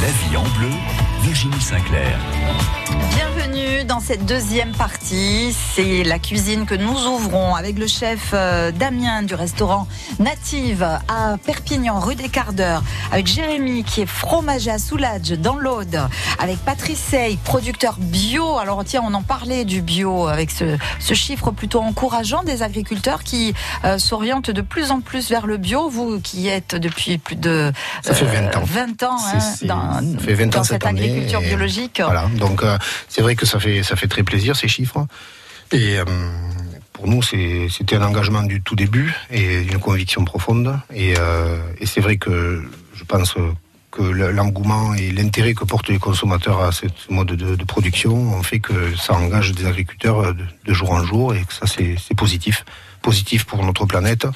La vie en bleu, Virginie Sinclair. Bienvenue dans cette deuxième partie. C'est la cuisine que nous ouvrons avec le chef euh, Damien du restaurant Native à Perpignan, rue des Quarts d'Heure, avec Jérémy qui est fromager à Soulage dans l'Aude, avec Patrice Sey, producteur bio. Alors tiens, on en parlait du bio avec ce, ce chiffre plutôt encourageant des agriculteurs qui euh, s'orientent de plus en plus vers le bio. Vous qui êtes depuis plus de Ça fait 20 ans. 20 ans C'est- hein, c'est- dans, ça fait 20 ans dans cette cette année, biologique. Voilà, donc euh, c'est vrai que ça fait, ça fait très plaisir ces chiffres. Et euh, pour nous, c'était un engagement du tout début et une conviction profonde. Et, euh, et c'est vrai que je pense que le- l'engouement et l'intérêt que portent les consommateurs à ce mode de, de production ont fait que ça engage des agriculteurs de, de jour en jour et que ça, c'est c'est positif. Positif pour notre planète,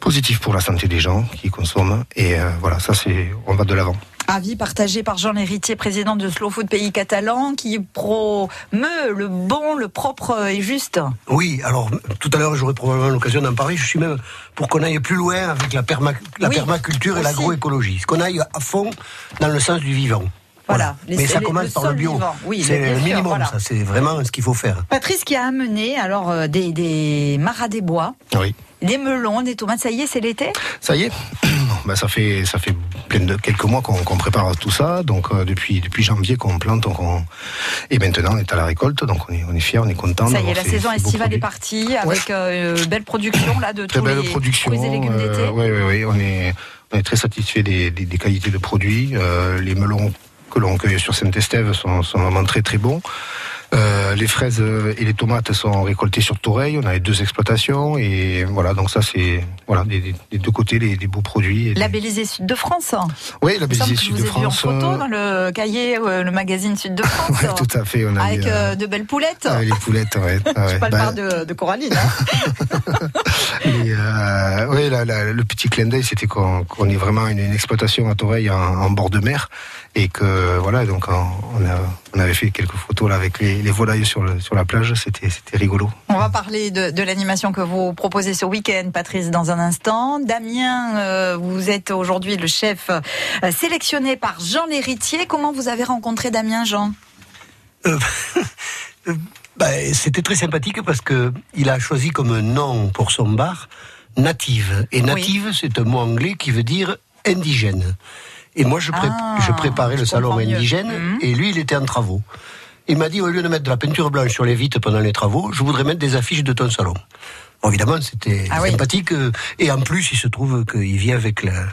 positif pour la santé des gens qui consomment. Et euh, voilà, ça, c'est on va de l'avant. Avis partagé par Jean Héritier, président de Slow Food Pays Catalan, qui promeut le bon, le propre et juste. Oui, alors tout à l'heure j'aurai probablement l'occasion d'en parler. Je suis même pour qu'on aille plus loin avec la, perma- la Oui, permaculture et aussi. l'agroécologie. Qu'on aille à fond dans le sens du vivant. Voilà. Mais ça commence le par le bio. vivant. Oui, c'est le sûr, minimum, voilà. ça. C'est vraiment ce qu'il faut faire. Patrice qui a amené alors euh, des, des maras des bois, Oui. Des melons, des tomates. Ça y est, c'est l'été? Ça y est, ben, ça fait ça fait de quelques mois qu'on prépare tout ça. Donc euh, depuis depuis janvier qu'on plante, donc on- et maintenant on est à la récolte. Donc on est on est fiers, on est content. Ça y est, la ces- saison ces estivale est partie avec euh, belle production là de Très tous belle les production. fruits et légumes d'été. oui, oui, oui. On est on est très satisfait des, des, des qualités de produits. Euh, les melons que l'on cueille sur Saint-Estève sont, sont vraiment très très bons. Euh, les fraises et les tomates sont récoltées sur Toreil. On a les deux exploitations et voilà. Donc ça c'est voilà des, deux côtés les, des beaux produits. des- Labellisé Sud de France. Oui, la Il me semble Béziers que je Sud de ai vu en France. photo euh, dans le cahier, euh, le magazine Sud de France. Ouais, tout à fait. On a avec eu, euh, euh, de belles poulettes. avec les poulettes, ouais. Je ouais. parle Bah, pas de, de Coraline. hein. euh, la- la- le petit clin d'œil, c'était qu'on qu'on est vraiment une, une exploitation à Toreil en, en bord de mer et que voilà, donc on, on a, on avait fait quelques photos là avec les, les volailles sur, le, sur la plage. C'était rigolo. On va parler de, de l'animation que vous proposez ce week-end, Patrice, dans un instant. Damien, euh, vous êtes aujourd'hui le chef euh, sélectionné par Jean Lhéritier. Comment vous avez rencontré Damien, Jean? Euh, bah, C'était très sympathique parce que il a choisi comme nom pour son bar native. Et native, c'est un mot anglais qui veut dire indigène. Et moi, je, pré- Ah, je préparais le salon mieux. indigène Mhm. et lui, il était en travaux. Il m'a dit, au lieu de mettre de la peinture blanche sur les vitres pendant les travaux, je voudrais mettre des affiches de ton salon. Bon, évidemment, c'était Ah oui. sympathique. euh, Et en plus, il se trouve qu'il vit avec la,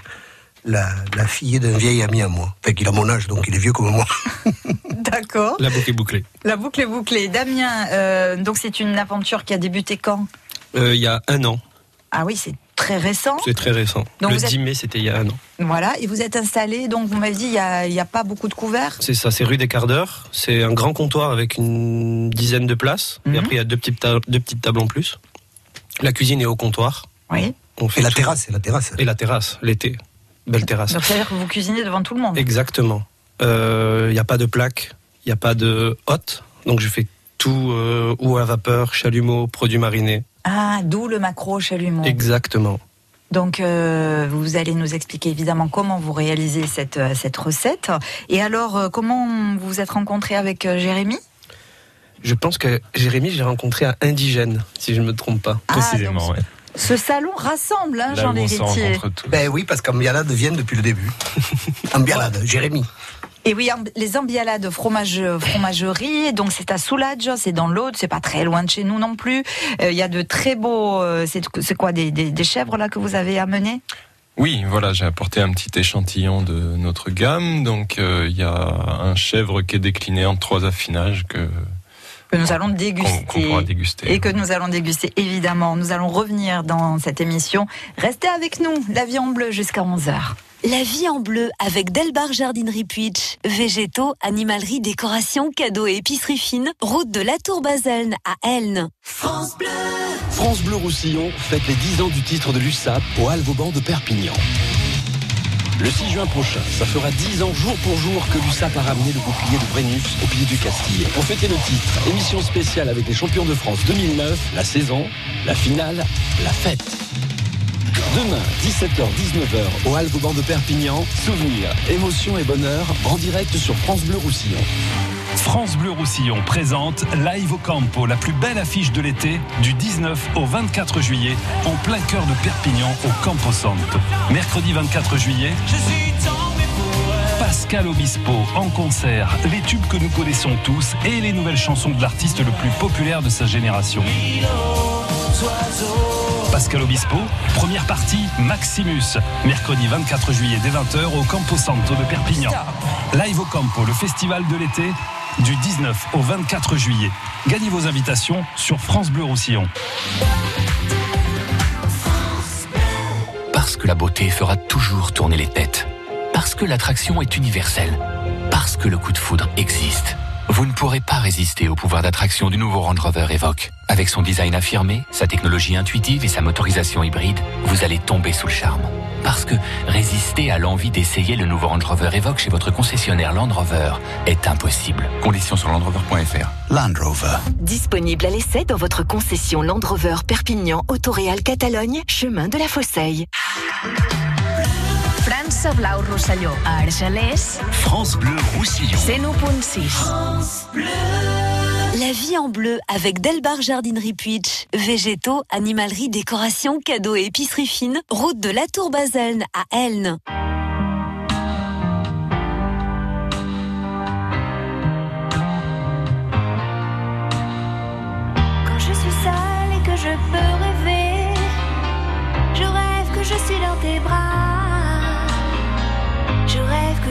la, la fille d'un vieil ami à moi. Enfin, qu'il a mon âge, donc il est vieux comme moi. D'accord. La boucle est bouclée. La boucle est bouclée. Damien, euh, donc c'est une aventure qui a débuté quand? Euh, Il y a un an, Ah oui, c'est très récent. c'est très récent. Donc le vous êtes- 10 mai, c'était il y a un an. Voilà, et vous êtes installé, donc vous m'avez dit, il n'y a, il y a pas beaucoup de couverts. C'est ça, c'est rue des quarts d'heure. C'est un grand comptoir avec une dizaine de places. Mhm. Et après, il y a deux petites, ta- deux petites tables en plus. La cuisine est au comptoir. Oui. On fait Et la tout. terrasse, et la terrasse. Et la terrasse, l'été. Belle terrasse. Donc c'est-à-dire que vous cuisinez devant tout le monde. Exactement. Il n'y a pas de plaque, il n'y a pas de hotte. Donc je fais tout euh, ou à vapeur, chalumeau, produits marinés. Ah, d'où le macro chalumeau. Exactement. Donc, euh, vous allez nous expliquer évidemment comment vous réalisez cette, euh, cette recette. Et alors, euh, comment vous vous êtes rencontré avec euh, Jérémy? Je pense que Jérémy, j'ai rencontré un indigène, si je ne me trompe pas. Ah, Précisément, donc, ouais. Ce salon rassemble, hein, Jean Lhéritier. Ben oui, parce qu'Ambialade viennent depuis le début. Ambialade, Jérémy. Et oui, les ambialades fromage, fromagerie, donc c'est à Soulage, c'est dans l'Aude, c'est pas très loin de chez nous non plus. Euh, Il y a de très beaux, euh, c'est quoi, des, des, des chèvres là que vous avez amenées? Oui, voilà, j'ai apporté un petit échantillon de notre gamme. Donc, euh, il y a un chèvre qui est décliné en trois affinages que que nous allons déguster. déguster. Et que nous allons déguster, évidemment. Nous allons revenir dans cette émission. Restez avec nous, la vie en bleu jusqu'à 11h. La vie en bleu avec Delbar Jardinerie Puitch. Végétaux, animalerie, décoration, cadeaux et épicerie fine. Route de la Tour Baselne à Elne. France Bleu Roussillon fête les 10 ans du titre de l'USAP au Alvauban de Perpignan. Le 6 juin prochain, ça fera 10 ans jour pour jour que l'USAP a ramené le bouclier de Brennus au pied du Castillet. Pour fêter le titre, émission spéciale avec les champions de France 2009, la saison, la finale, la fête. Demain, 17h-19h, au Alvauban de Perpignan, souvenirs, émotions et bonheur en direct sur France Bleu Roussillon. France Bleu Roussillon présente Live au Campo, la plus belle affiche de l'été, du 19 au 24 juillet, en plein cœur de Perpignan, au Campo Santo. Mercredi 24 juillet, Pascal Obispo en concert, les tubes que nous connaissons tous et les nouvelles chansons de l'artiste le plus populaire de sa génération. Pascal Obispo, première partie Maximus, mercredi 24 juillet dès 20h au Campo Santo de Perpignan. Live au Campo, le festival de l'été, du 19 au 24 juillet. Gagnez vos invitations sur France Bleu Roussillon. Parce que la beauté fera toujours tourner les têtes. Parce que l'attraction est universelle. Parce que le coup de foudre existe. Vous ne pourrez pas résister au pouvoir d'attraction du nouveau Range Rover Evoque. Avec son design affirmé, sa technologie intuitive et sa motorisation hybride, vous allez tomber sous le charme. Parce que résister à l'envie d'essayer le nouveau Range Rover Evoque chez votre concessionnaire Land Rover est impossible. Conditions sur landrover.fr. Land Rover. Disponible à l'essai dans votre concession Land Rover Perpignan Autoréal Catalogne, chemin de la Fosseille. França Blau Rosselló, a Argelès, France Bleu Roussillon. 101.6. La vie en bleu avec Delbar Jardinerie Puitch. Végétaux, animalerie, décoration, cadeaux et épicerie fine. Route de la Tour Baselne à Elne. Quand je suis seule et que je peux rêver, je rêve que je suis dans tes bras.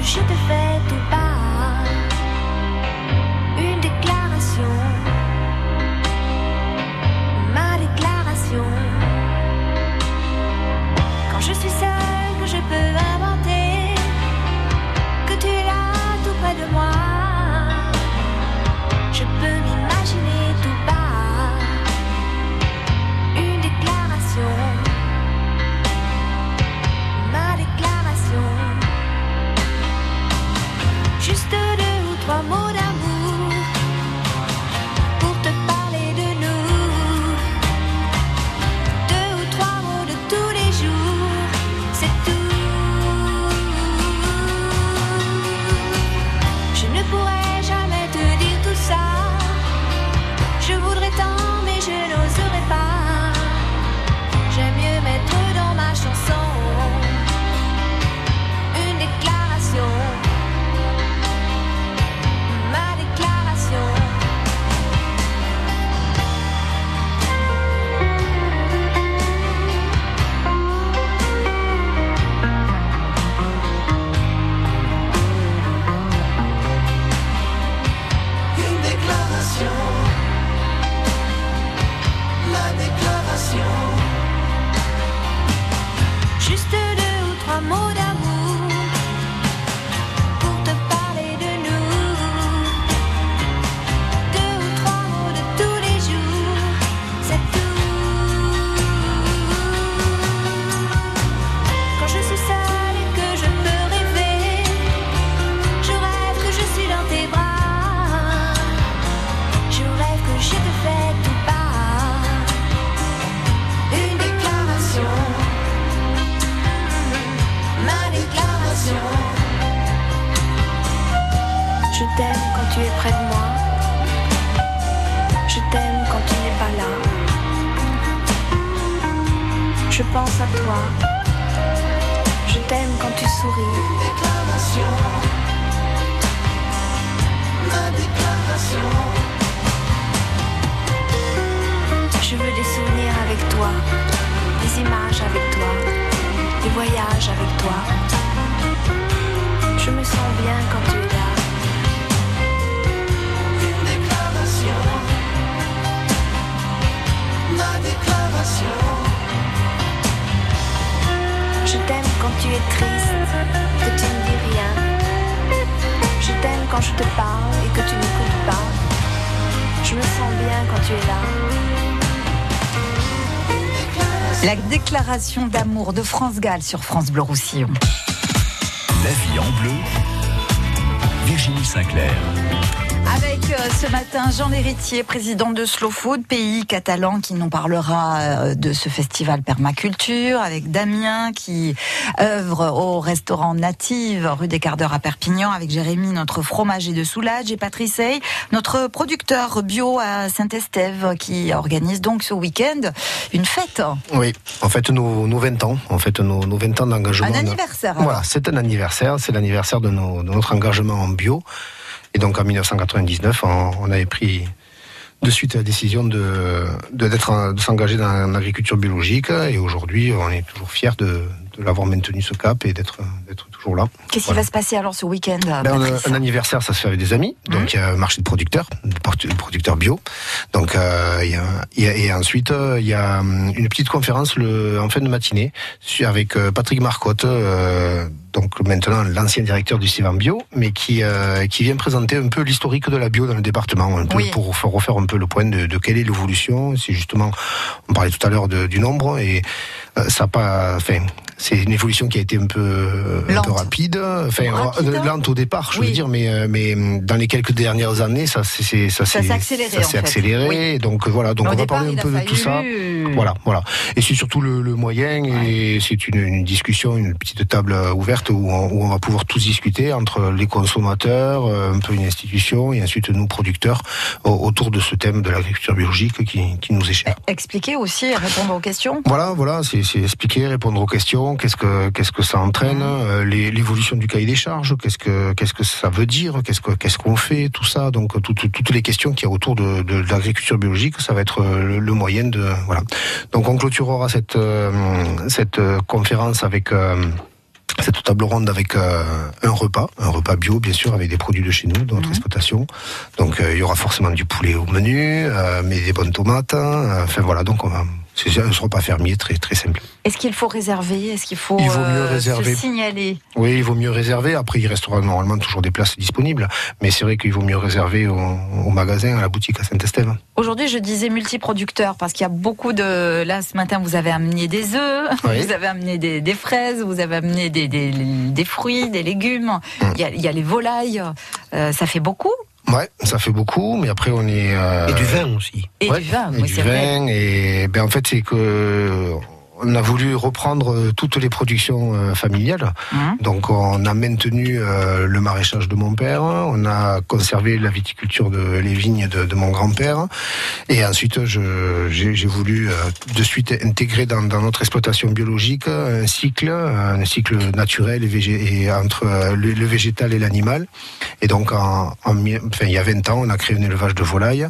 Je te fais tout bas. La déclaration d'amour de France Gall sur France Bleu Roussillon. La vie en bleu. Virginie Sinclair. Avec euh, ce matin Jean Lhéritier, président de Slow Food, pays catalan, qui nous parlera euh, de ce festival permaculture, avec Damien qui œuvre au restaurant Native, rue des Quarts d'Heure à Perpignan, avec Jérémy, notre fromager de Soulage, et Patrice Hey, notre producteur bio à Saint-Estève, qui organise donc ce week-end une fête. Oui, en fait, nos, nos 20 ans, en fait, nos, nos 20 ans d'engagement. Un anniversaire. Voilà, c'est un anniversaire, c'est l'anniversaire de, nos- de notre engagement en bio. Et donc en 1999, on, on avait pris de suite la décision de de, d'être de s'engager dans l'agriculture biologique. Et aujourd'hui, on est toujours fiers de, de l'avoir maintenu ce cap et d'être d'être toujours là. Qu'est-ce Voilà. qui va se passer alors ce week-end Ben, un anniversaire, ça se fait avec des amis. Donc il y a un marché de producteurs, de producteurs bio. Donc euh, il y a, il y a- et ensuite il y a hum, une petite conférence le, en fin de matinée avec euh, Patrick Marcotte. euh, donc maintenant l'ancien directeur du Civan Bio, mais qui euh, qui vient présenter un peu l'historique de la bio dans le département, un peu Oui. pour faire- refaire un peu le point de, de quelle est l'évolution. C'est justement, on parlait tout à l'heure du nombre et euh, ça pas, enfin, c'est une évolution qui a été un peu, un peu rapide, enfin Rapide. euh, lente au départ, je Oui. veux dire, mais euh, mais dans les quelques dernières années, ça c'est s'est accéléré, ça en s'est fait. accéléré. Oui. Donc voilà, donc Au on va parler un peu de tout ça. Voilà, voilà. Et c'est surtout le, le moyen et c'est une, une discussion, une petite table euh, ouverte où on, où on va pouvoir tous discuter entre les consommateurs, euh, un peu une institution et ensuite nous producteurs au- autour de ce thème de l'agriculture biologique qui, qui nous est cher. Expliquer aussi répondre aux questions. Voilà, voilà, c'est expliquer, répondre aux questions, qu'est-ce que qu'est-ce que ça entraîne, euh, les- l'évolution du cahier des charges, qu'est-ce que qu'est-ce que ça veut dire, qu'est-ce que qu'est-ce qu'on fait, tout ça. Donc tout- tout- toutes les questions qu'il y a autour de, de, de l'agriculture biologique, ça va être euh, le, le moyen de voilà. Donc on clôturera cette euh, cette euh, conférence avec euh, cette table ronde avec euh, un repas, un repas bio bien sûr, avec des produits de chez nous, de notre exploitation. Donc euh, il y aura forcément du poulet au menu, euh, mais des bonnes tomates. hein. Enfin voilà, donc on va, c'est un repas fermier très très simple. Est-ce qu'il faut réserver? Est-ce qu'il faut Il vaut mieux euh, réserver. se signaler? Oui, il vaut mieux réserver. Après, il restera normalement toujours des places disponibles, mais c'est vrai qu'il vaut mieux réserver au, au magasin, à la boutique à Saint-Estève. Aujourd'hui, je disais multiproducteurs parce qu'il y a beaucoup de. Là, ce matin, vous avez amené des œufs, Oui. vous avez amené des, des fraises, vous avez amené des, des, des fruits, des légumes. Mm. Il, y a, il y a les volailles. Euh, ça fait beaucoup. Ouais, ça fait beaucoup, mais après on est euh, Et du vin aussi. Et Ouais, du vin, et oui, du c'est vrai. vin. Et ben en fait, c'est que on a voulu reprendre euh, toutes les productions euh, familiales. Hein Donc on a maintenu euh, le maraîchage de mon père, on a conservé la viticulture de les vignes de, de mon grand-père, et ensuite j'ai voulu de suite intégrer dans, dans notre exploitation biologique un cycle, un cycle naturel et, végé- et entre le, le végétal et l'animal. Et donc en, en mi- enfin, il y a 20 ans, on a créé un élevage de volailles.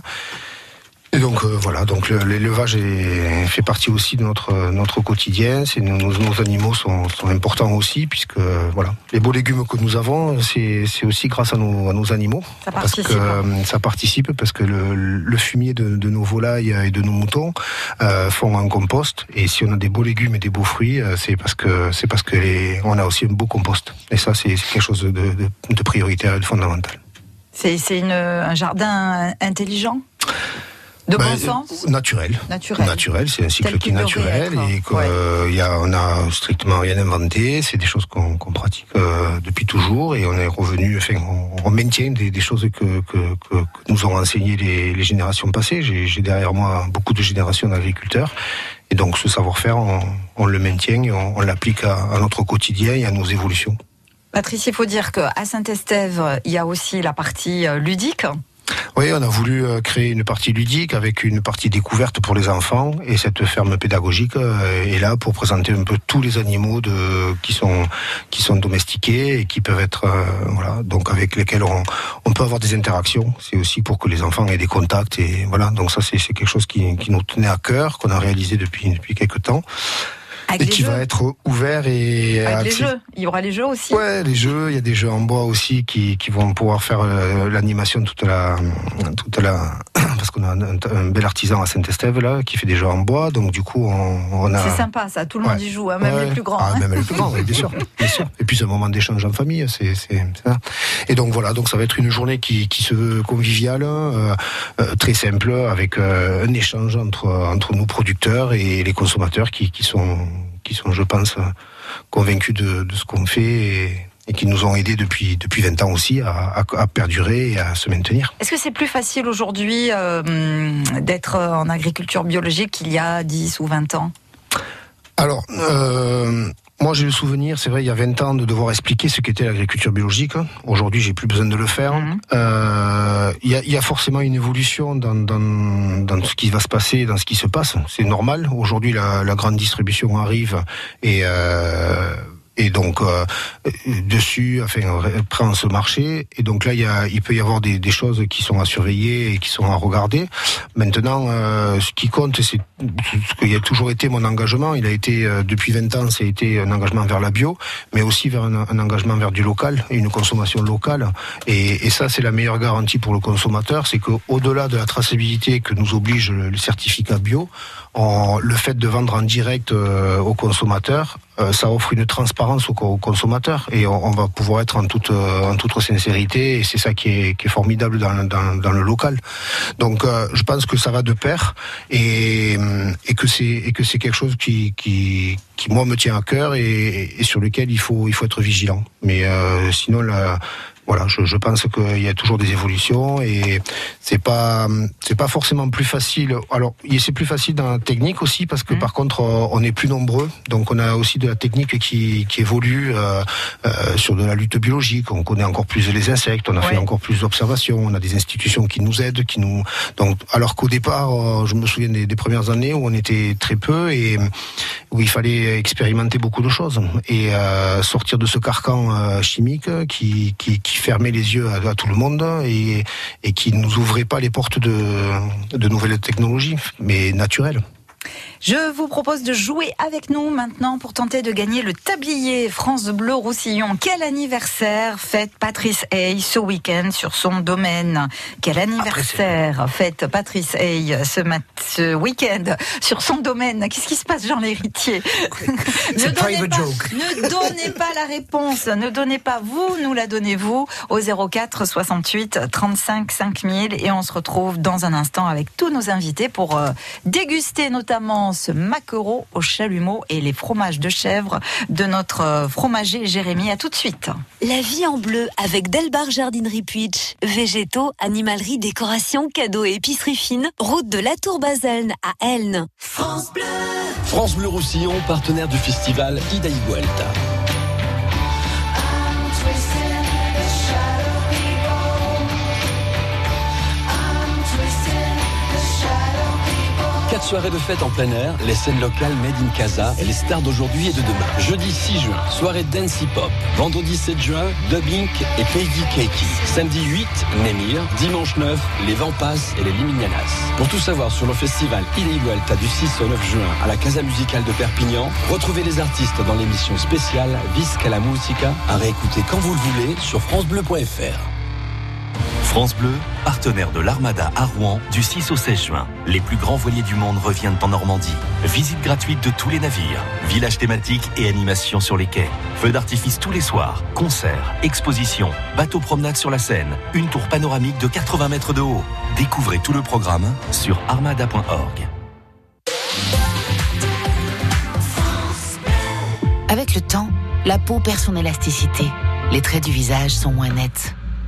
Et donc euh, voilà, donc le- l'élevage fait partie aussi de notre notre quotidien. C'est nos, animaux sont, sont importants aussi puisque voilà, les beaux légumes que nous avons, c'est aussi grâce à nos, à nos animaux. Ça Parce que participe. euh, ça participe parce que le, le fumier de, de nos volailles et de nos moutons euh, font un compost. Et si on a des beaux légumes et des beaux fruits, euh, c'est parce que c'est parce que les, on a aussi un beau compost. Et ça, c'est quelque chose de, de, de prioritaire et de fondamental. C'est un jardin intelligent? De Ben, bon sens euh, Naturel. Naturel. Naturel, c'est un cycle qui est naturel être, et qu'on ouais. y a, on a strictement rien inventé. C'est des choses qu'on pratique euh, depuis toujours et on est revenu, enfin, on, on maintient des, des choses que, que, que, que nous ont enseigné les, les générations passées. J'ai derrière moi beaucoup de générations d'agriculteurs et donc ce savoir-faire, on, on le maintient, et on, on l'applique à, à notre quotidien et à nos évolutions. Patrice, il faut dire qu'à Saint-Estève, il y a aussi la partie euh, ludique. Oui, on a voulu euh, créer une partie ludique avec une partie découverte pour les enfants. Et cette ferme pédagogique euh, est là pour présenter un peu tous les animaux de, qui sont qui sont domestiqués et qui peuvent être euh, voilà donc avec lesquels on, peut avoir des interactions. C'est aussi pour que les enfants aient des contacts et voilà. Donc ça c'est quelque chose qui, qui nous tenait à cœur qu'on a réalisé depuis depuis quelques temps et qui jeux. va être ouvert et Avec les jeux. Il y aura les jeux aussi. Ouais, les jeux, il y a des jeux en bois aussi qui, qui vont pouvoir faire euh, l'animation toute la toute la parce qu'on a un, un bel artisan à Saint-Estève là qui fait des jeux en bois donc du coup on, on a C'est sympa ça, tout le monde Ouais. y joue, hein, même Ouais. les plus grands. Ah, hein. même les plus grands, oui, bien sûr, bien sûr. Et puis c'est un moment d'échange en famille, c'est ça. Et donc voilà, donc ça va être une journée qui, qui se veut conviviale, euh, euh, très simple, avec euh, un échange entre entre nous producteurs et les consommateurs qui, qui sont qui sont, je pense, convaincus de, de ce qu'on fait et, et qui nous ont aidés depuis, depuis 20 ans aussi à, à- à perdurer et à se maintenir. Est-ce que c'est plus facile aujourd'hui euh, d'être en agriculture biologique qu'il y a 10 ou 20 ans? Alors, euh, moi j'ai le souvenir, c'est vrai, il y a 20 ans, de devoir expliquer ce qu'était l'agriculture biologique. Aujourd'hui, j'ai plus besoin de le faire. Euh, Il y, a, il y a forcément une évolution dans, dans, dans ce qui va se passer, dans ce qui se passe. C'est normal. Aujourd'hui, la, la grande distribution arrive et... Euh, et donc euh, euh, dessus, enfin, prend ce marché. Et donc là, il, y a, il peut y avoir des, des choses qui sont à surveiller et qui sont à regarder. Maintenant, euh, ce qui compte, c'est ce qui a toujours été mon engagement. Il a été euh, depuis 20 ans, ça a été un engagement vers la bio, mais aussi vers un, un engagement vers du local et une consommation locale. Et, et ça, c'est la meilleure garantie pour le consommateur, c'est qu'au-delà de la traçabilité que nous oblige le certificat bio, en- le fait de vendre en direct euh, aux consommateurs, euh, ça offre une transparence aux, co- aux consommateurs et on, va pouvoir être en toute euh, en toute sincérité et c'est ça qui est, formidable dans, le local. Donc je pense que ça va de pair et, que c'est quelque chose qui, moi me tient à cœur et, sur lequel il faut être vigilant. Mais sinon la voilà, je, je pense qu'il y a toujours des évolutions et c'est pas c'est pas forcément plus facile. Alors, c'est plus facile dans la technique aussi parce que par contre, euh, on est plus nombreux, donc on a aussi de la technique qui, qui évolue euh, euh, sur de la lutte biologique. On connaît encore plus les insectes, on a fait encore plus d'observations, on a des institutions qui nous aident, qui nous donc alors qu'au départ, euh, je me souviens des, des premières années où on était très peu et où il fallait expérimenter beaucoup de choses et euh, sortir de ce carcan euh, chimique qui, qui, qui fermait les yeux à, tout le monde et, qui nous ouvrait pas les portes de nouvelles technologies, mais naturelles. Je vous propose de jouer avec nous maintenant pour tenter de gagner le tablier France Bleu Roussillon. Quel anniversaire fête Patrice Hay ce week-end sur son domaine? Quel anniversaire fête Patrice Hay ce, week-end sur son domaine? Qu'est-ce qui se passe, Jean l'héritier? Ne, donnez private pas, joke. ne donnez pas la réponse, ne donnez pas vous, nous la donnez-vous au 04 68 35 5000 et on se retrouve dans un instant avec tous nos invités pour euh, déguster notamment ce maquereau au chalumeau et les fromages de chèvre de notre euh, fromager Jérémy. À tout de suite. La vie en bleu avec Delbar Jardinerie Puitch. Végétaux, animalerie, décoration, cadeaux et épicerie fine. Route de la Tour Baselne à Elne. France Bleu. France Bleu Roussillon, partenaire du festival Ida y Soirées de fête en plein air, les scènes locales Made in Casa et les stars d'aujourd'hui et de demain. Jeudi 6 juin, soirée dance hip-hop. Vendredi 7 juin, Dubbing et Peggy Keiki. Samedi 8, Nemir. Dimanche 9, les Vampas et les Liminianas. Pour tout savoir sur le festival Vuelta du 6 au 9 juin à la Casa Musicale de Perpignan, retrouvez les artistes dans l'émission spéciale Visca la Musica à réécouter quand vous le voulez sur francebleu.fr. France Bleu, partenaire de l'Armada à Rouen du 6 au 16 juin. Les plus grands voiliers du monde reviennent en Normandie. Visite gratuite de tous les navires, village thématique et animation sur les quais. Feux d'artifice tous les soirs, concerts, expositions, bateaux promenade sur la Seine, une tour panoramique de 80 mètres de haut. Découvrez tout le programme sur armada.org. Avec le temps, la peau perd son élasticité. Les traits du visage sont moins nets.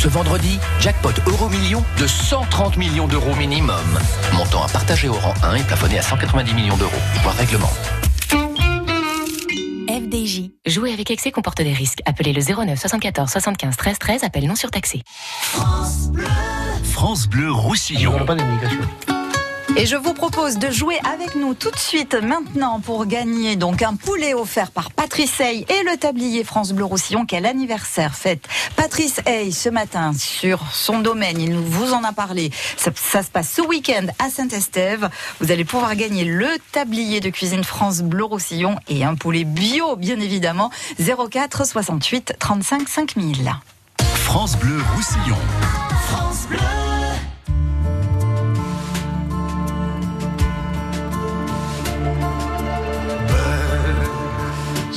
Ce vendredi, jackpot euro million de 130 millions d'euros minimum. Montant à partager au rang 1 et plafonné à 190 millions d'euros. Voir règlement. FDJ. Jouer avec excès comporte des risques. Appelez le 09 74 75 13 13. Appel non surtaxé. France Bleu Roussillon. Et je vous propose de jouer avec nous tout de suite maintenant pour gagner donc un poulet offert par Patrice Hay et le tablier France Bleu Roussillon. Quel anniversaire fête Patrice Hay ce matin sur son domaine. Il nous vous en a parlé. Ça, ça se passe ce week-end à Saint-Estève. Vous allez pouvoir gagner le tablier de cuisine France Bleu Roussillon et un poulet bio, bien évidemment. 04 68 35 5000. France Bleu Roussillon. France Bleu.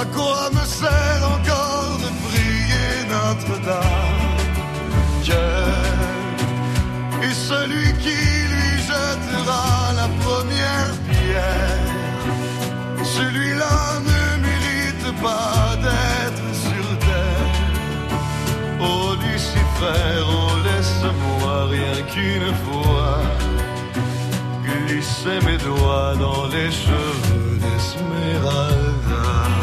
À quoi me sert encore de prier Notre-Dame? Dieu est celui qui lui jettera la première pierre. Celui-là ne mérite pas d'être sur terre. Oh Lucifer, oh laisse-moi rien qu'une fois glisser mes doigts dans les cheveux d'Esmeralda.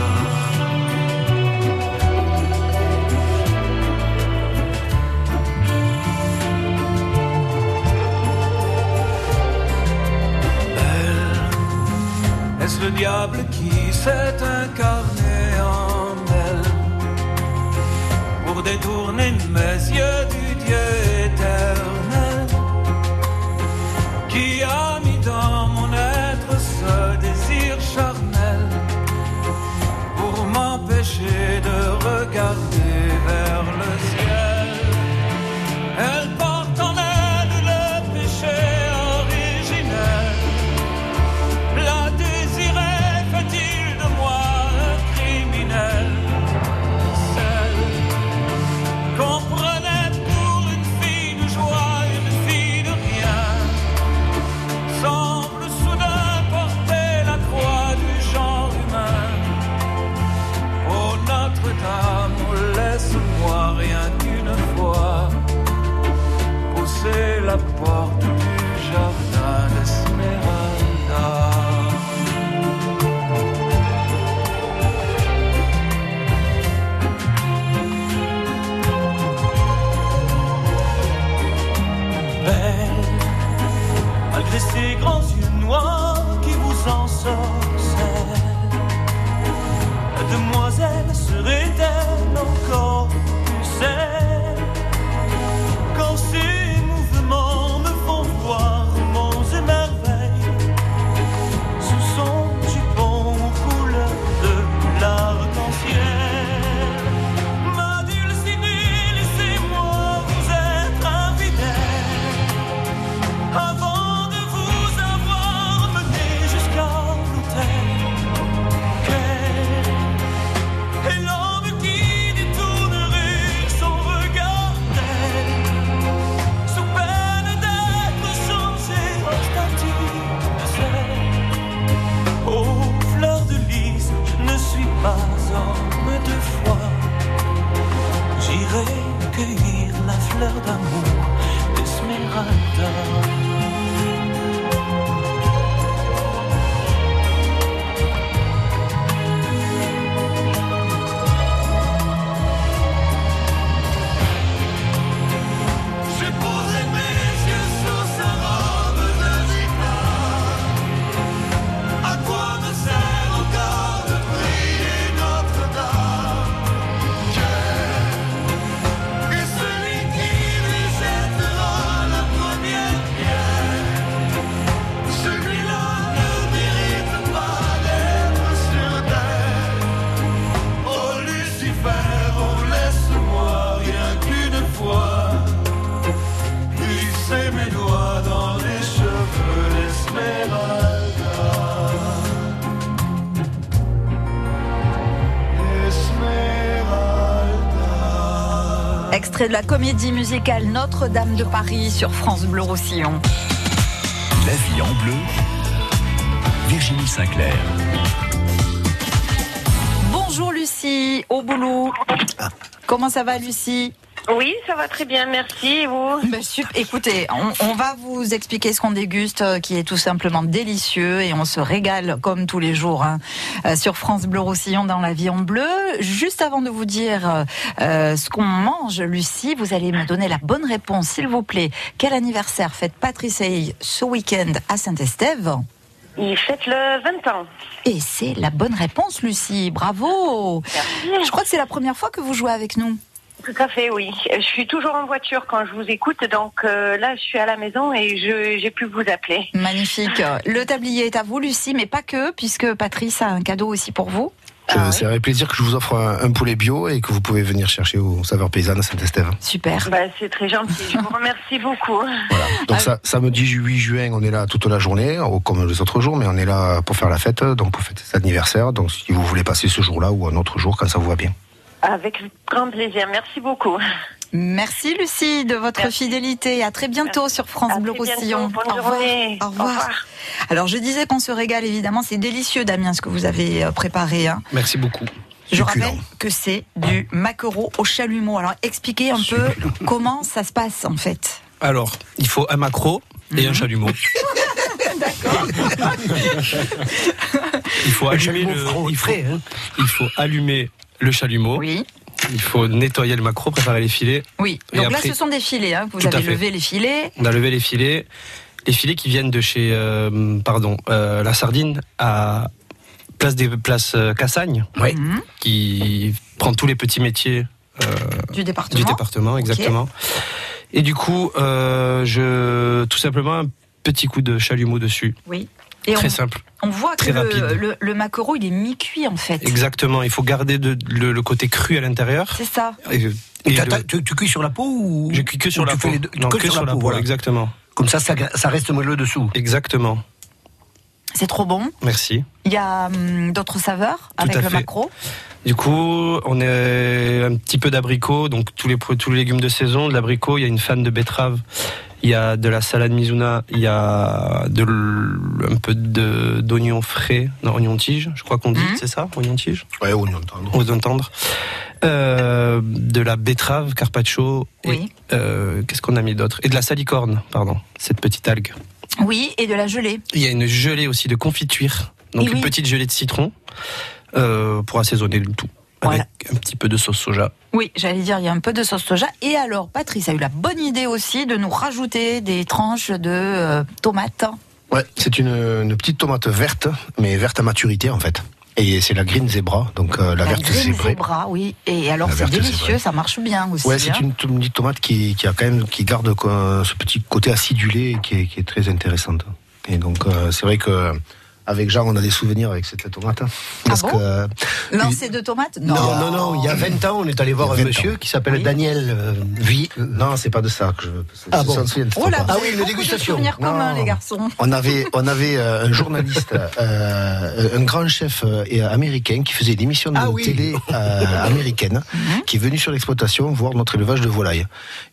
Le diable qui s'est incarné en elle pour détourner mes yeux du Dieu éternel qui a mis dans mon être ce désir charnel pour m'empêcher de regarder Extrait de la comédie musicale Notre-Dame de Paris sur France Bleu Roussillon. La vie en bleu, Virginie Sinclair. Bonjour Lucie, au boulot. Comment ça va Lucie? Oui, ça va très bien, merci. Et vous Ben, Écoutez, on, on va vous expliquer ce qu'on déguste, euh, qui est tout simplement délicieux, et on se régale comme tous les jours hein, euh, sur France Bleu Roussillon dans la vie en bleu. Juste avant de vous dire euh, euh, ce qu'on mange, Lucie, vous allez me donner la bonne réponse, s'il vous plaît. Quel anniversaire fête Patrice Hay ce week-end à Saint-Estève? Il fête le 20 ans. Et c'est la bonne réponse, Lucie. Bravo. Je crois que c'est la première fois que vous jouez avec nous. Tout à fait, oui. Je suis toujours en voiture quand je vous écoute, donc euh, là, je suis à la maison et j'ai pu vous appeler. Magnifique. Le tablier est à vous, Lucie, mais pas que, puisque Patrice a un cadeau aussi pour vous. C'est avec plaisir que je vous offre un, un poulet bio et que vous pouvez venir chercher au saveur paysanne à Saint-Estève. Super. Bah, c'est très gentil. Je vous remercie beaucoup. Donc ça, samedi 8 juin, on est là toute la journée, comme les autres jours, mais on est là pour faire la fête, donc pour fêter cet anniversaire. Donc si vous voulez passer ce jour-là ou un autre jour, quand ça vous va bien. Avec grand plaisir. Merci beaucoup. Merci, Lucie, de votre fidélité. À très bientôt sur France À Bleu. Roussillon. Bonne Au. Au Au revoir. revoir. Alors, je disais qu'on se régale, évidemment. C'est délicieux, Damien, ce que vous avez euh, préparé. hein. Merci beaucoup. Je rappelle que c'est du maquereau au chalumeau. Alors, expliquez un peu comment ça se passe, en fait. Alors, il faut un macro et Mhm. un chalumeau. il faut allumer le, frais, il faut, frais, hein. il faut allumer le chalumeau. Oui. Il faut nettoyer le macro, préparer les filets. Oui. Donc après- là, ce sont des filets. hein. Vous avez levé les filets. On a levé les filets. Les filets qui viennent de chez, euh, pardon, euh, la sardine à place des places euh, Cassagne, Mhm. qui prend tous les petits métiers euh, Du département. du département, exactement. Et du coup, je tout simplement un petit coup de chalumeau dessus. Oui. Et Très on, simple. on voit Très que le, rapide. le, le maquereau, il est mi-cuit, en fait. Exactement. Il faut garder de- le, le côté cru à l'intérieur. C'est ça. Et, Et et t'as- le- t'as- tu, tu cuis sur la peau ou Je cuis que sur ou la tu peau. fais les deux- Non, que que sur la peau, voilà. exactement. Comme ça, ça, ça reste moelleux dessous. Exactement. C'est trop bon. Merci. Il y a hum, d'autres saveurs Tout avec à le fait. maquereau. Du coup, on est un petit peu d'abricot, donc tous les, pro- tous les légumes de saison, de l'abricot, il y a une fan de betterave, il y a de la salade Mizuna, il y a de un peu d'oignon frais, non, oignon tige, je crois qu'on dit, c'est ça, oignon tige Ouais, oignon tendre. Oignon tendre. Euh, de la betterave, carpaccio, et euh, qu'est-ce qu'on a mis d'autre? Et de la salicorne, pardon, cette petite algue. Oui, et de la gelée. Il y a une gelée aussi de confiture, donc Et une oui. petite gelée de citron euh, pour assaisonner le tout. Avec un petit peu de sauce soja. Oui, j'allais dire, il y a un peu de sauce soja. Et alors, Patrice a eu la bonne idée aussi de nous rajouter des tranches de euh, tomates. Ouais, c'est une, une petite tomate verte, mais verte à maturité en fait. Et c'est la green zebra, donc euh, la, verte green zébrée. zebra, oui. Et alors, La c'est verte délicieux, zébrée. ça marche bien aussi. Ouais, c'est hein. une, petite tomate qui, qui a quand même qui garde quoi, ce petit côté acidulé et qui est, qui est très intéressante. Et donc euh, c'est vrai que avec Jean, on a des souvenirs avec cette tomate. hein. Parce bon que euh, Lancer de tomates Non, non, non, il y a 20 ans, on est allé voir un a 20 monsieur ans. qui s'appelle Daniel euh, Vi. non, c'est pas de ça que je veux. Ah bon. Oh là, Ah oui, une dégustation. de communs, les garçons. On avait, on avait euh, un journaliste, euh, un grand chef euh, américain qui faisait une émission de Ah oui. télé euh, américaine, qui est venu sur l'exploitation voir notre élevage de volailles.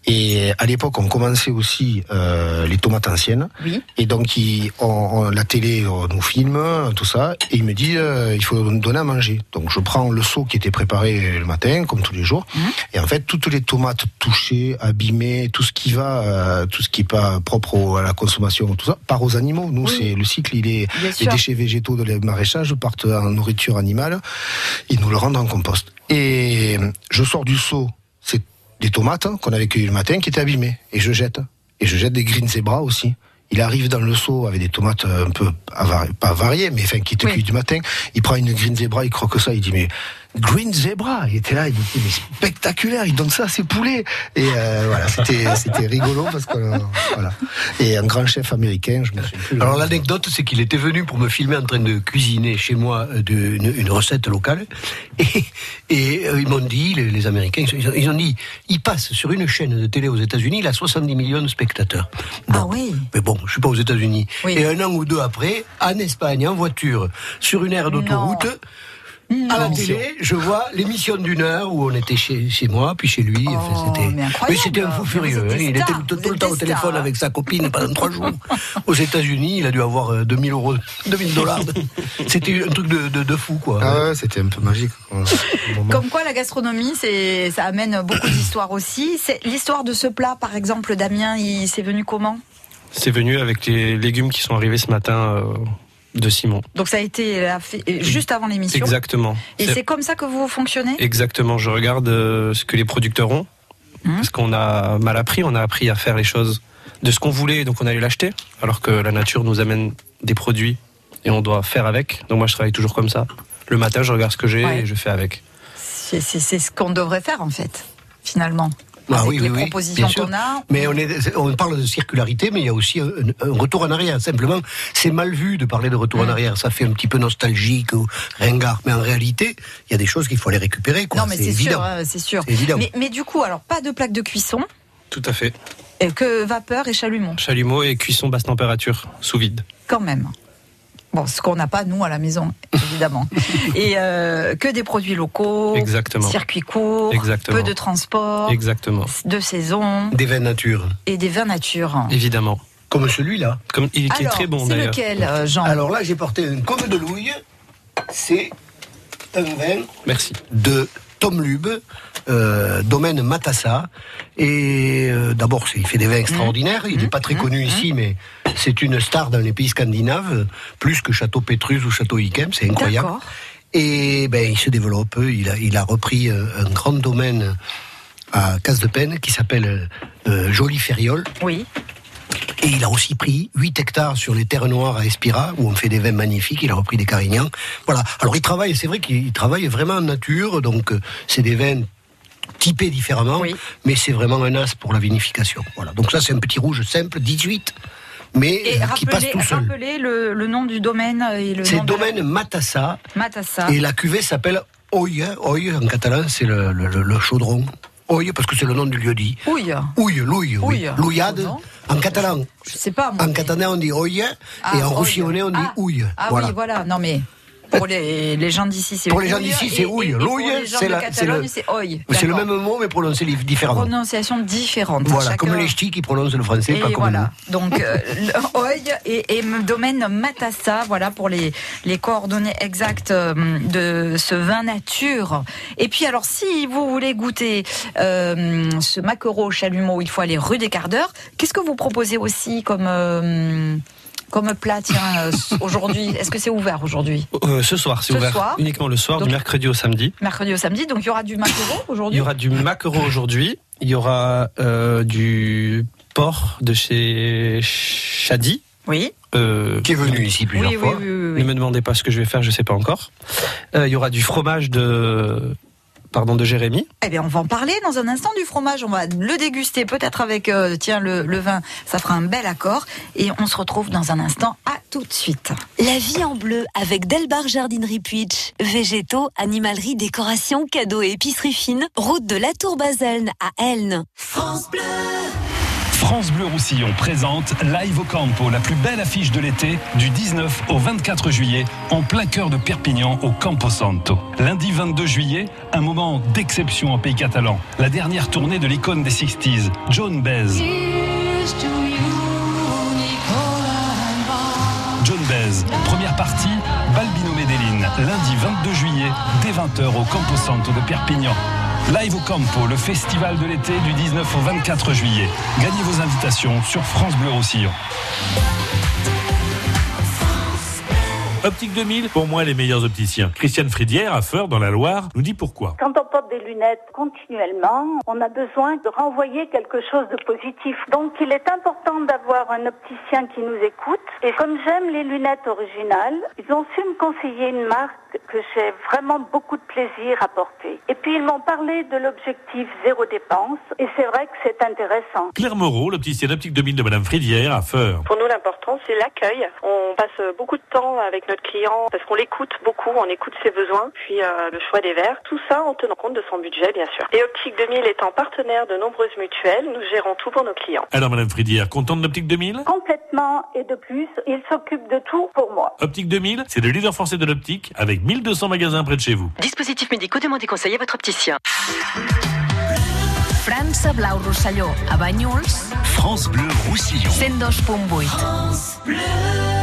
Et à l'époque, on commençait aussi euh, les tomates anciennes. Oui. Et donc, il, on, on- la télé on nous tout ça, et il me dit, euh, il faut nous donner à manger. Donc, je prends le seau qui était préparé le matin, comme tous les jours, et en fait, toutes les tomates touchées, abîmées, tout ce qui va, euh, tout ce qui est pas propre au- à la consommation, tout ça, part aux animaux. Nous, c'est le cycle, il est Bien les sûr. déchets végétaux de la maraîchage partent en nourriture animale, ils nous le rendent en compost. Et je sors du seau, c'est des tomates hein, qu'on avait cueillies le matin qui étaient abîmées, et je jette. Et je jette des green zebra aussi. Il arrive dans le seau avec des tomates un peu pas variées, mais enfin qui étaient cueillies du matin. Il prend une green zebra, il croque ça, il dit mais green zebra, il était là, il dit mais spectaculaire, il donne ça à ses poulets. Et euh, voilà, c'était c'était rigolo parce que euh, voilà. Et un grand chef américain, je me souviens plus. Alors l'anecdote, c'est qu'il était venu pour me filmer en train de cuisiner chez moi euh, de, une, une recette locale. Et, et euh, ils m'ont dit, les, les Américains, ils ont, ils ont dit, il passe sur une chaîne de télé aux États-Unis, il a 70 millions de spectateurs. Ah oui. Mais bon, je suis pas aux États-Unis. Oui. Et un an ou deux après, en Espagne, en voiture, sur une aire d'autoroute. À la télé, je vois l'émission d'une heure où on était chez, chez moi, puis chez lui. Enfin, c'était, Oh, mais c'était un fou furieux. hein. Il était tout, le temps au téléphone stars. avec sa copine pendant trois jours. Aux États-Unis, il a dû avoir euh, 2000 euros, 2000 dollars. C'était un truc de, de, de fou, quoi. Ah ouais, c'était un peu magique. Comme quoi, la gastronomie, c'est, ça amène beaucoup d'histoires aussi. C'est l'histoire de ce plat, par exemple, Damien, il s'est venu comment? C'est venu avec les légumes qui sont arrivés ce matin euh, de Simon. Donc ça a été juste avant l'émission. Exactement. Et C'est- comme ça que vous fonctionnez? Exactement, je regarde euh, ce que les producteurs ont, Mmh. parce qu'on a mal appris, on a appris à faire les choses de ce qu'on voulait, donc on allait l'acheter, alors que la nature nous amène des produits et on doit faire avec. Donc moi, je travaille toujours comme ça. Le matin, je regarde ce que j'ai Ouais. et je fais avec. C'est ce qu'on devrait faire en fait, finalement. Ah Avec oui, les oui, oui, propositions sûr. qu'on a. Mais on, est, on parle de circularité, mais il y a aussi un, un retour en arrière. Simplement, c'est mal vu de parler de retour Mm. en arrière. Ça fait un petit peu nostalgique ou ringard. Mais en réalité, il y a des choses qu'il faut aller récupérer. Quoi. Non, mais c'est évident. sûr, hein, c'est sûr. C'est évident. Mais, mais du coup, alors pas de plaque de cuisson, Tout à fait. et que vapeur et chalumeau, Chalumeau et cuisson basse température, sous vide. quand même. Bon, ce qu'on n'a pas nous à la maison, évidemment. et euh, que des produits locaux, Exactement. circuit court, Exactement. peu de transport, Exactement. de saison Des vins nature. et des vins nature. Évidemment. Comme celui-là. Comme il qui est Alors, très bon c'est lequel, euh, Jean Alors là, j'ai porté un comme de louille. C'est un vin Merci. de Tom Lube, euh, domaine Matassa. Et euh, d'abord, il fait des vins extraordinaires. Il n'est pas très connu ici, mais c'est une star dans les pays scandinaves, plus que Château Pétrus ou Château Yquem. C'est incroyable. Et ben, il se développe. Il a, il a repris euh, un grand domaine à Casse de Peine qui s'appelle euh, Jolie Ferriole. Oui. Et il a aussi pris 8 hectares sur les terres noires à Espira, où on fait des vins magnifiques. Il a repris des carignans. Voilà. Alors il travaille, c'est vrai qu'il travaille vraiment en nature. Donc euh, c'est des vins typés différemment. Mais c'est vraiment un as pour la vinification. Voilà. Donc ça, c'est un petit rouge simple, 18. Mais Et euh, qui passe tout seul. rappelez le, le nom du domaine C'est la- domaine Matassa. Matassa. Et la cuvée s'appelle Oye. Oye, en catalan, c'est le, le- le- le chaudron. Oye, parce que c'est le nom du lieu dit. Ouille. Ouille, louille, oui. Louillade. En catalan. Je sais pas. moi, En mais- catalan, on dit oye. Ah, et en roussillonnais, on dit Ah. ouille. Ah voilà. oui, voilà. Non, mais pour les, les gens d'ici, c'est Pour les gens d'ici, c'est ouille. Louille, c'est la- c'est Catalogne, le- c'est le même mot, mais prononcé différemment. Prononciation différente. Voilà, Chacun- comme les ch'tis qui prononcent le français, Et pas comme voilà. Donc, euh, Oi et, domaine Matassa, voilà pour les, les coordonnées exactes euh, de ce vin nature. Et puis, alors, si vous voulez goûter euh, ce maquereau chalumeau, il faut aller rue des Quarts d'Heure. Qu'est-ce que vous proposez aussi comme, euh, comme plat, tiens, euh, aujourd'hui Est-ce que c'est ouvert aujourd'hui Euh, ce soir, c'est Ce ouvert soir. uniquement le soir, Donc- du mercredi au samedi. Mercredi au samedi, donc il y aura du maquereau Il aujourd'hui y aura du maquereau aujourd'hui. Il y aura euh, du porc de chez Shadi. Oui. Euh, Qui est venu ici plusieurs Oui, fois. oui, oui, oui. Ne me demandez pas ce que je vais faire, je sais pas encore. Euh, il y aura du fromage de pardon de Jérémy. Eh bien, on va en parler dans un instant du fromage. On va le déguster peut-être avec euh, tiens le, le vin. Ça fera un bel accord. Et on se retrouve dans un instant. À tout de suite. La vie en bleu avec Delbar Jardinerie Puitch. Végétaux, animalerie, décoration, cadeaux et épicerie fine. Route de la Tour Baselne à Elne. France Bleu. France Bleu Roussillon présente Live au Campo, la plus belle affiche de l'été, du 19 au 24 juillet, en plein cœur de Perpignan, au Campo Santo. Lundi 22 juillet, un moment d'exception en pays catalan. La dernière tournée de l'icône des 60s, John Baez. John Baez, première partie, Balbino Medellin, lundi 22 juillet, dès 20h au Campo Santo de Perpignan. Live au Campo, le festival de l'été du 19 au 24 juillet. Gagnez vos invitations sur France Bleu Roussillon. Optique 2000, pour moi les meilleurs opticiens. Christiane Fridière, à Feur, dans la Loire, nous dit pourquoi. Quand on porte des lunettes continuellement, on a besoin de renvoyer quelque chose de positif. Donc il est important d'avoir un opticien qui nous écoute. Et comme j'aime les lunettes originales, ils ont su me conseiller une marque que j'ai vraiment beaucoup de plaisir à porter. Et puis ils m'ont parlé de l'objectif zéro dépense. Et c'est vrai que c'est intéressant. Claire Moreau, l'opticienne Optique 2000 de Madame Fridière, à Feur. Pour nous, l'important, c'est l'accueil. On passe beaucoup de temps avec notre client parce qu'on l'écoute beaucoup, on écoute ses besoins, puis euh, le choix des verres, tout ça en tenant compte de son budget, bien sûr. Et Optique 2000 étant partenaire de nombreuses mutuelles, nous gérons tout pour nos clients. Alors Madame Fridière, contente de l'Optique 2000 Complètement et de plus, ils s'occupent de tout pour moi. Optique 2000, c'est le leader français de l'optique, avec 1200 magasins près de chez vous. Dispositifs médicaux, demandez conseil à votre opticien. França Blau Rosselló, a Banyuls, France Bleu Roussillon. 102.8. You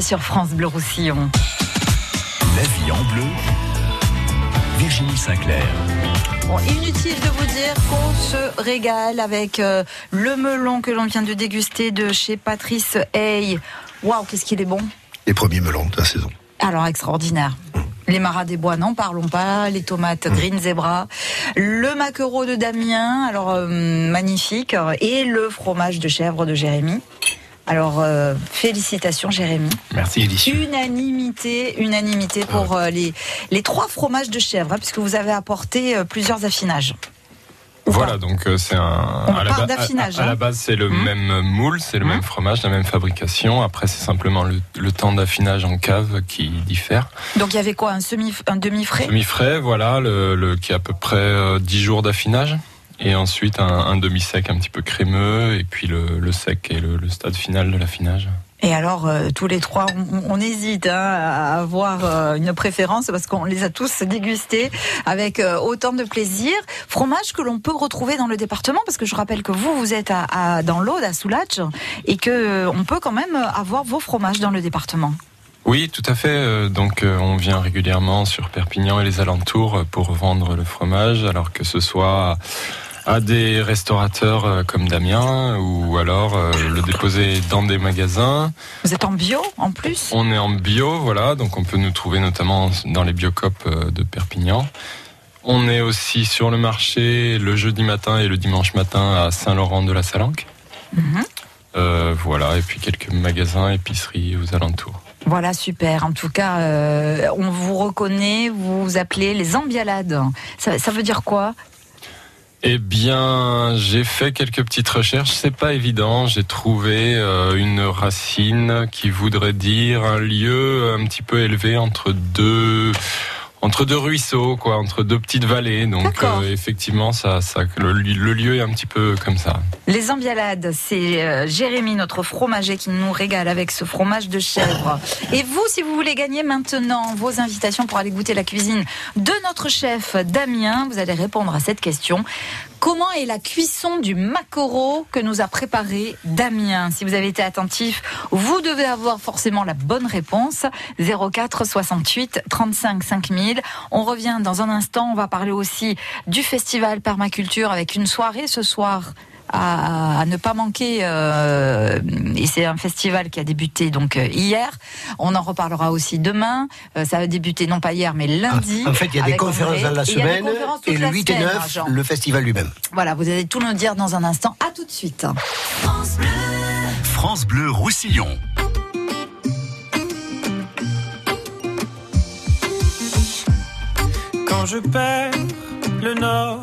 Sur France Bleu Roussillon. La vie en bleu. Virginie Sinclair. Bon, inutile de vous dire qu'on se régale avec euh, le melon que l'on vient de déguster de chez Patrice Hay. Waouh, qu'est-ce qu'il est bon Les premiers melons de la saison. Alors extraordinaire. Les maras des bois, n'en parlons pas. Les tomates Green Zebra, le maquereau de Damien, alors euh, magnifique, et le fromage de chèvre de Jérémy. Alors euh, félicitations Jérémy. Merci. Unanimité, unanimité pour euh, les, les trois fromages de chèvre, hein, puisque vous avez apporté euh, plusieurs affinages. Voilà, donc euh, c'est un. On à la, ba- à- à hein. la base, c'est le même moule, c'est le même fromage, la même fabrication. Après, c'est simplement le, le temps d'affinage en cave qui diffère. Donc il y avait quoi Un semi, un demi frais? Demi-frais, voilà, le, le- qui est à peu près euh, 10 jours d'affinage. Et ensuite, un, un demi-sec un petit peu crémeux. Et puis le, le sec est le, le stade final de l'affinage. Et alors, euh, tous les trois, on, on hésite hein, à avoir euh, une préférence parce qu'on les a tous dégustés avec euh, autant de plaisir. Fromage que l'on peut retrouver dans le département parce que je rappelle que vous, vous êtes à, à- dans l'Aude, à Soulac, et que on peut quand même avoir vos fromages dans le département. Oui, tout à fait. Donc, on vient régulièrement sur Perpignan et les alentours pour vendre le fromage, alors que ce soit à des restaurateurs euh, comme Damien ou alors euh, le déposer dans des magasins. Vous êtes en bio en plus? On est en bio, voilà, donc on peut nous trouver notamment dans les biocopes euh, de Perpignan. On est aussi sur le marché le jeudi matin et le dimanche matin à Saint-Laurent de la Salanque. Euh, voilà, et puis quelques magasins, épiceries aux alentours. Voilà, super. En tout cas, euh, on vous reconnaît, vous vous appelez les ambialades. Ça, ça veut dire quoi? Eh bien, j'ai fait quelques petites recherches. C'est pas évident. J'ai trouvé euh, une racine qui voudrait dire un lieu un petit peu élevé entre deux entre deux ruisseaux, quoi, entre deux petites vallées. Donc, euh, effectivement, ça, ça, le, le lieu est un petit peu comme ça. Les ambialades, c'est euh, Jérémy, notre fromager, qui nous régale avec ce fromage de chèvre. Et vous, si vous voulez gagner maintenant vos invitations pour aller goûter la cuisine de notre chef Damien, vous allez répondre à cette question. Comment est la cuisson du maquereau que nous a préparé Damien Si vous avez été attentif, vous devez avoir forcément la bonne réponse. 04 68 35 5000. On revient dans un instant. On va parler aussi du festival Permaculture avec une soirée ce soir à, à ne pas manquer. euh, et c'est un festival qui a débuté donc euh, hier. On en reparlera aussi demain. Euh, ça a débuté non pas hier mais lundi. En fait, il y a des conférences dans la semaine et le la 8 et semaine, 9, Jean. le festival lui-même. Voilà, vous allez tout nous dire dans un instant. À tout de suite. France Bleu Roussillon. Quand je perds le nord,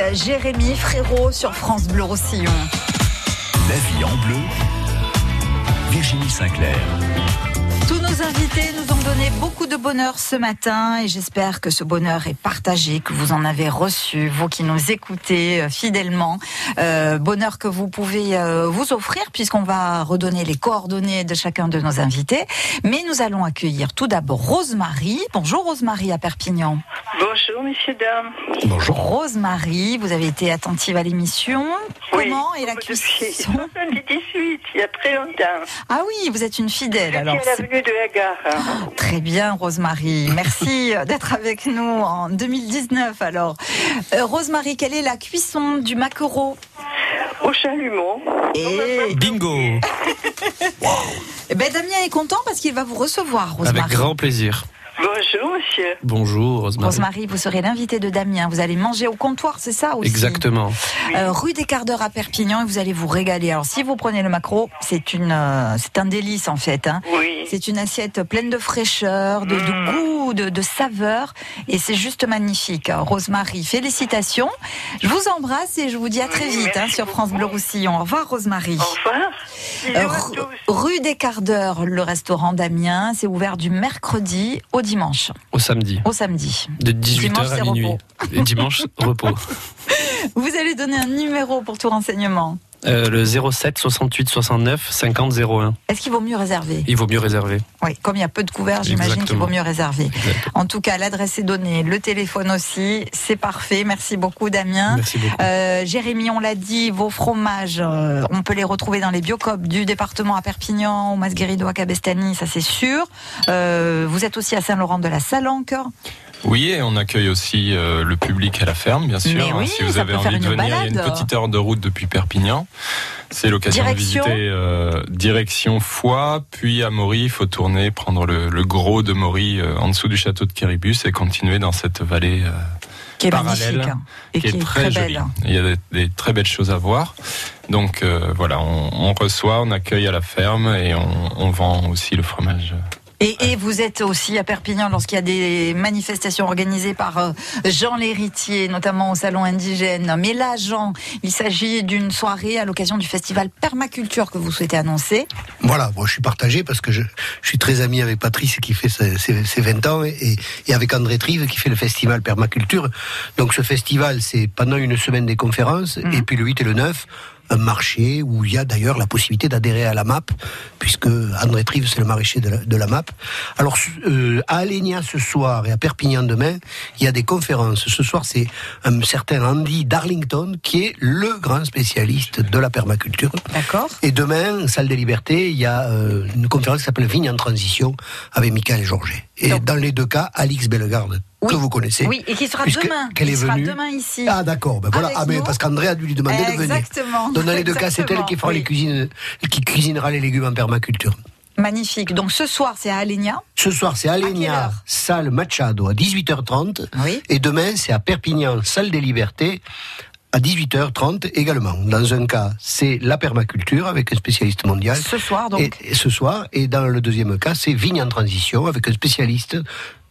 Avec Jérémy Frérot sur France Bleu Roussillon. La vie en bleu. Virginie Sinclair. Nos invités nous ont donné beaucoup de bonheur ce matin et j'espère que ce bonheur est partagé, que vous en avez reçu, vous qui nous écoutez euh, fidèlement. Euh, bonheur que vous pouvez euh, vous offrir puisqu'on va redonner les coordonnées de chacun de nos invités. Mais nous allons accueillir tout d'abord Rosemary. Bonjour Rosemary à Perpignan. Bonjour, messieurs, dames. Bonjour. Rosemary, vous avez été attentive à l'émission. Comment est la cuisson 78, il y a très longtemps. Ah oui, vous êtes une fidèle. Alors, à l'avenue de la gare. Très bien, Rosemary. Merci d'être avec nous en 2019. Alors, Euh, Rosemary, quelle est la cuisson du maquereau? Au chalumeau. Et Bingo Eh ben, Damien est content parce qu'il va vous recevoir, Rosemary. Avec grand plaisir. Bonjour, monsieur. Bonjour, Rosemary. Rosemary, vous serez l'invité de Damien. Vous allez manger au comptoir, c'est ça aussi Exactement. Euh, rue des Quarts d'Heure à Perpignan et vous allez vous régaler. Alors si vous prenez le macro, c'est une, euh, c'est un délice en fait. Hein. C'est une assiette pleine de fraîcheur, de, de goût, de, de saveur et c'est juste magnifique. Rosemary, félicitations. Je vous embrasse et je vous dis à très vite hein, sur France Bleu Roussillon. Au revoir Rosemary. Au revoir. Euh, ru- rue des Quarts d'Heure, le restaurant Damien, c'est ouvert du mercredi au dimanche. Au samedi. Au samedi. De 18h Dimanche, à minuit. repos. Et dimanche, repos. Vous allez donner un numéro pour tout renseignement. Euh, le 07 68 69 50 01. Est-ce qu'il vaut mieux réserver? Il vaut mieux réserver. Oui, comme il y a peu de couverts, j'imagine qu'il vaut mieux réserver. En tout cas, l'adresse est donnée, le téléphone aussi, c'est parfait. Merci beaucoup, Damien. Merci beaucoup. Euh, Jérémy, on l'a dit, vos fromages, euh, on peut les retrouver dans les biocopes du département à Perpignan, au Masguerido, à Cabestany, ça c'est sûr. Vous êtes aussi à Saint-Laurent de la Salanque. Oui, et on accueille aussi euh, le public à la ferme, bien sûr. Hein, oui, si vous avez envie de venir, il y a une petite heure de route depuis Perpignan. C'est l'occasion de visiter euh, direction Foix, puis à Maury. Il faut tourner, prendre le, le gros de Maury euh, en dessous du château de Kéribus et continuer dans cette vallée euh, Qui est parallèle, magnifique, hein, et qui, qui est est très, très jolie. Il y a des, des très belles choses à voir. Donc euh, voilà, on, on reçoit, on accueille à la ferme et on, on vend aussi le fromage. Et, et vous êtes aussi à Perpignan lorsqu'il y a des manifestations organisées par euh, Jean l'héritier, notamment au salon indigène. Mais là, Jean, il s'agit d'une soirée à l'occasion du festival Permaculture que vous souhaitez annoncer. Voilà, je suis partagé parce que je, je suis très ami avec Patrice qui fait ses, ses- ses 20 ans et, et avec André Trive qui fait le festival Permaculture. Donc ce festival, c'est pendant une semaine des conférences et puis le 8 et le 9, un marché où il y a d'ailleurs la possibilité d'adhérer à la MAP, puisque André Trive c'est le maraîcher de la, de la MAP. Alors euh, à Alenia ce soir et à Perpignan demain, il y a des conférences. Ce soir c'est un certain Andy Darlington qui est le grand spécialiste de la permaculture. D'accord. Et demain, salle des libertés, il y a euh, une conférence qui s'appelle Vigne en transition avec Michael Georget. Et dans les deux cas, Alix Bellegarde, que vous connaissez. Oui, et qui sera demain. Qu'elle est sera venue. demain ici. Ah d'accord, ben voilà. Avec Ah mais parce qu'André a dû lui demander de venir. Exactement. Donc dans les deux cas, c'est elle Exactement, qui fera oui. les cuisines, qui cuisinera les légumes en permaculture. Magnifique. Donc ce soir, c'est à Alenia. Ce soir, c'est Alenia, salle Machado à 18h30. Et demain, c'est à Perpignan, salle des libertés. À 18h30 également. Dans un cas, c'est la permaculture avec un spécialiste mondial. Ce soir, donc. Et, et ce soir. Et dans le deuxième cas, c'est Vigne en transition avec un spécialiste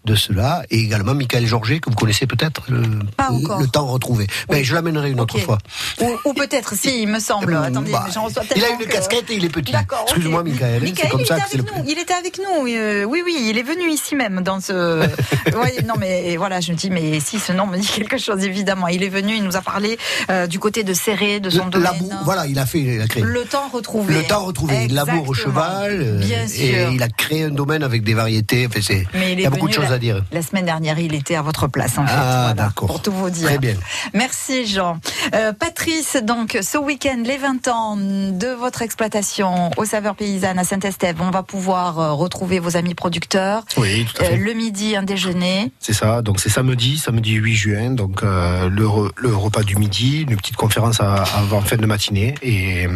de cela et également Michael Georget que vous connaissez peut-être le, le temps retrouvé. Mais je l'amènerai une autre fois. Ou, ou peut-être, si, il me semble. Attendez, bah, reçois il a une que- casquette et il est petit. Excuse-moi, Michael. hein, c'est Michael, comme il ça était le avec nous. Il était avec nous. euh, oui, oui, il est venu ici même dans ce. Oui, non, mais voilà, je me dis, mais si ce nom me dit quelque chose, évidemment. Il est venu, il nous a parlé euh, du côté de Serré, de son domaine. Labou- voilà, il a fait, il a créé. Le temps retrouvé. Le temps retrouvé. Il laboure au cheval. euh, Bien et sûr. il a créé un domaine avec des variétés. Enfin, c'est- Mais il y a beaucoup de choses chose à dire. La semaine dernière, il était à votre place, en fait. Ah, Voilà, d'accord. Pour tout vous dire. Très bien. Merci, Jean. Euh, Patrice, donc, ce week-end, les 20 ans de votre exploitation aux saveurs paysannes à Saint-Estève, on va pouvoir euh, retrouver vos amis producteurs. Oui, tout à fait. Euh, le midi, un déjeuner. C'est ça, donc c'est samedi, samedi 8 juin, donc le, re- le repas du midi, une petite conférence avant fin de matinée et,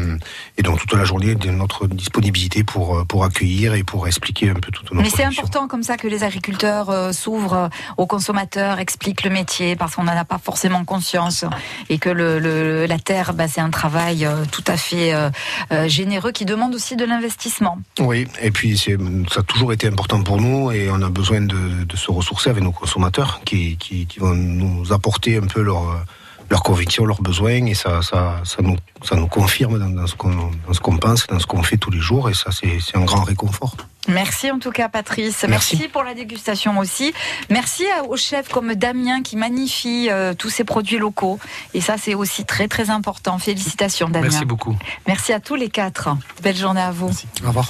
et donc toute la journée de notre disponibilité pour, pour accueillir et pour expliquer un peu toute notre Mais c'est important comme ça que les agriculteurs euh, s'ouvrent euh, aux consommateurs, expliquent le métier parce qu'on n'en a pas forcément conscience et que la terre, bah, c'est un travail euh, tout à fait euh, généreux qui demande aussi de l'investissement. Oui, et puis ça a toujours été important pour nous et on a besoin de, se ressourcer avec nos consommateurs qui vont nous apporter un peu leur, leurs convictions, leurs besoins et ça, ça, ça, nous, ça nous confirme dans, dans ce qu'on qu'on pense, dans ce qu'on fait tous les jours et ça c'est un grand réconfort. Merci en tout cas Patrice. Merci. pour la dégustation aussi. Merci aux chefs comme Damien qui magnifie euh, tous ces produits locaux. Et ça c'est aussi très très important. Félicitations Damien. Merci beaucoup. Merci à tous les quatre. Belle journée à vous. Au revoir.